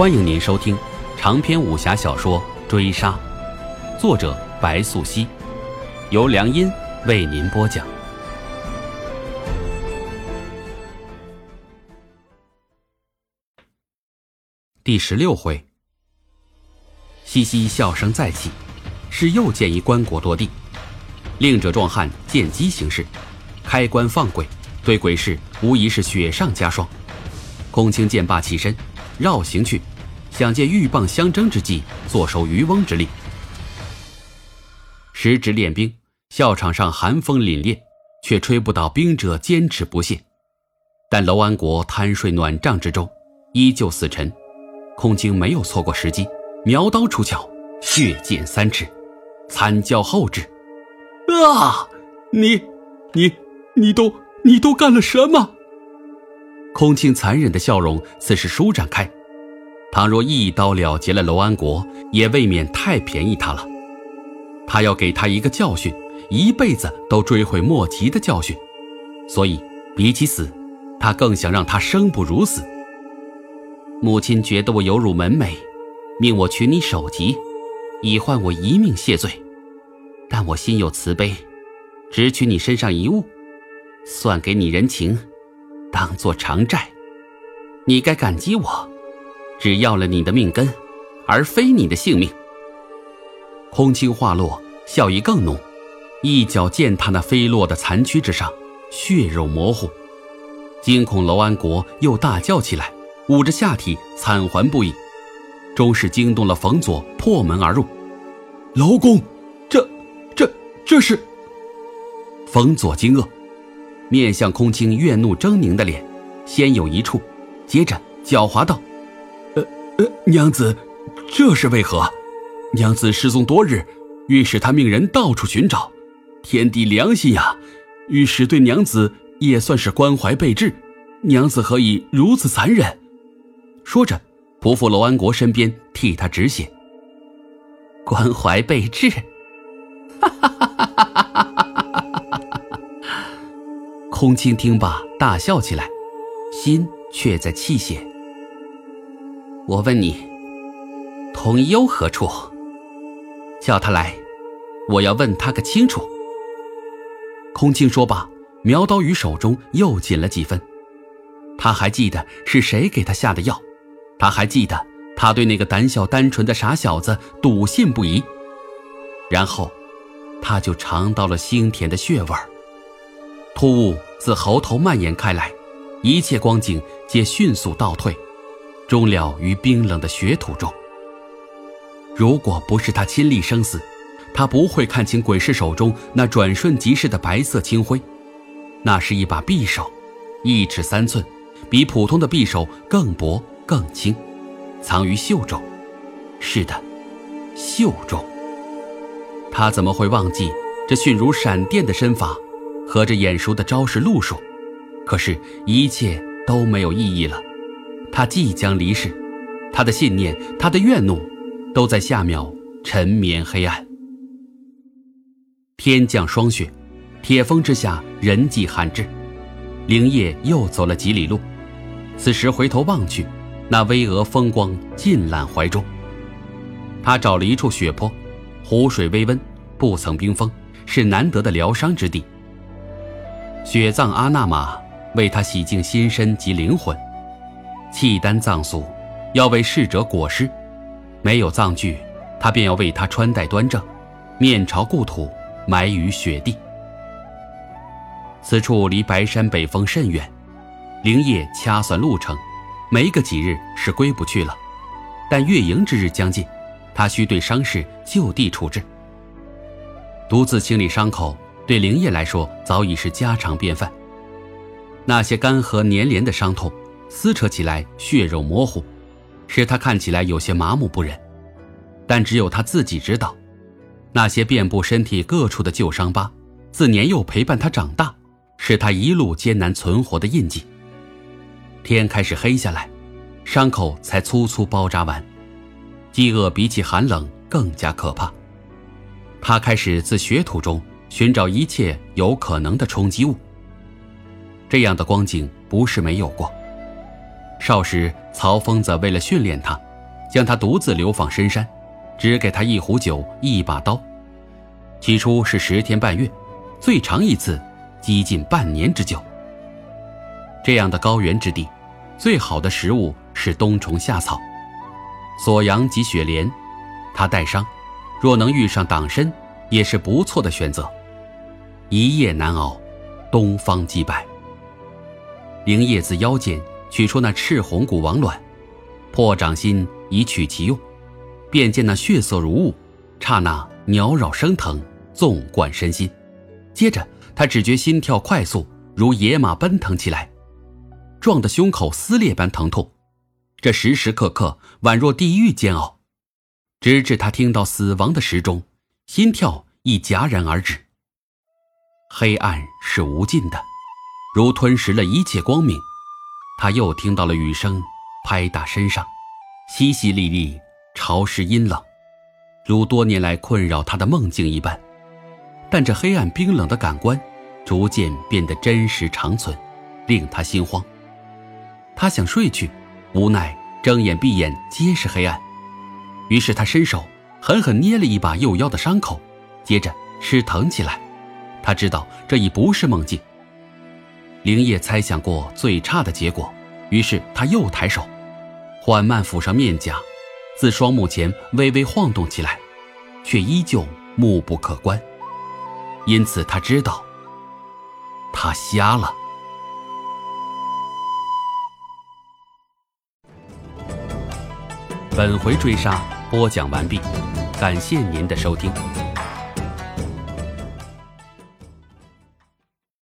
欢迎您收听长篇武侠小说《追杀》，作者白素熙，由良音为您播讲。第十六回，嘻嘻笑声再起，是又见一棺椁落地，令者壮汉见机行事，开棺放鬼，对鬼市无疑是雪上加霜。空青剑罢起身，绕行去。想借鹬蚌相争之际，坐收渔翁之利。时值练兵，校场上寒风凛冽，却吹不倒兵者坚持不懈。但楼安国贪睡暖帐之中，依旧死沉。空青没有错过时机，苗刀出鞘，血溅三尺，惨叫后至。啊！你、你、你都、你都干了什么？空青残忍的笑容此时舒展开。倘若一刀了结了楼安国，也未免太便宜他了。他要给他一个教训，一辈子都追悔莫及的教训。所以，比起死，他更想让他生不如死。母亲觉得我有辱门楣，命我取你首级，以换我一命谢罪。但我心有慈悲，只取你身上一物，算给你人情，当做偿债。你该感激我。只要了你的命根，而非你的性命。空青话落，笑意更浓，一脚践踏那飞落的残躯之上，血肉模糊。惊恐楼安国又大叫起来，捂着下体惨还不已，终是惊动了冯佐，破门而入。楼公，这、这、这是？冯佐惊愕，面向空青怨怒狰狞的脸，先有一处，接着狡猾道。娘子，这是为何？娘子失踪多日，御史他命人到处寻找，天地良心呀！御史对娘子也算是关怀备至，娘子何以如此残忍？说着，匍匐楼安国身边替他止血。关怀备至，哈哈哈哈哈哈！空青听罢大笑起来，心却在泣血。我问你，童幽何处？叫他来，我要问他个清楚。空青说罢，苗刀于手中又紧了几分。他还记得是谁给他下的药，他还记得他对那个胆小单纯的傻小子笃信不疑。然后，他就尝到了腥甜的血味儿。突兀自喉头蔓延开来，一切光景皆迅速倒退。终了于冰冷的血土中。如果不是他亲历生死，他不会看清鬼市手中那转瞬即逝的白色青灰。那是一把匕首，一尺三寸，比普通的匕首更薄更轻，藏于袖中。是的，袖中。他怎么会忘记这迅如闪电的身法和这眼熟的招式路数？可是，一切都没有意义了。他即将离世，他的信念，他的怨怒，都在下秒沉眠黑暗。天降霜雪，铁峰之下人迹罕至。灵叶又走了几里路，此时回头望去，那巍峨风光尽揽怀中。他找了一处雪坡，湖水微温，不曾冰封，是难得的疗伤之地。雪藏阿那玛为他洗净心身及灵魂。契丹藏俗，要为逝者裹尸，没有藏具，他便要为他穿戴端正，面朝故土，埋于雪地。此处离白山北峰甚远，灵叶掐算路程，没个几日是归不去了。但月营之日将近，他需对伤势就地处置。独自清理伤口，对灵叶来说早已是家常便饭。那些干涸粘连的伤痛。撕扯起来，血肉模糊，使他看起来有些麻木不仁。但只有他自己知道，那些遍布身体各处的旧伤疤，自年幼陪伴他长大，是他一路艰难存活的印记。天开始黑下来，伤口才粗粗包扎完。饥饿比起寒冷更加可怕。他开始自血土中寻找一切有可能的冲击物。这样的光景不是没有过。少时，曹疯子为了训练他，将他独自流放深山，只给他一壶酒、一把刀。起初是十天半月，最长一次，几近半年之久。这样的高原之地，最好的食物是冬虫夏草、锁阳及雪莲。他带伤，若能遇上党参，也是不错的选择。一夜难熬，东方既败。灵叶自腰间取出那赤红骨王卵，破掌心以取其用，便见那血色如雾，刹那鸟绕升腾，纵贯身心。接着他只觉心跳快速，如野马奔腾起来，撞得胸口撕裂般疼痛。这时时刻刻宛若地狱煎熬，直至他听到死亡的时钟，心跳亦戛然而止。黑暗是无尽的。如吞噬了一切光明，他又听到了雨声拍打身上，淅淅沥沥，潮湿阴冷，如多年来困扰他的梦境一般。但这黑暗冰冷的感官，逐渐变得真实长存，令他心慌。他想睡去，无奈睁眼闭眼皆是黑暗。于是他伸手狠狠捏了一把右腰的伤口，接着湿疼起来。他知道这已不是梦境。灵叶猜想过最差的结果，于是他又抬手，缓慢抚上面颊，自双目前微微晃动起来，却依旧目不可观。因此他知道，他瞎了。本回追杀播讲完毕，感谢您的收听。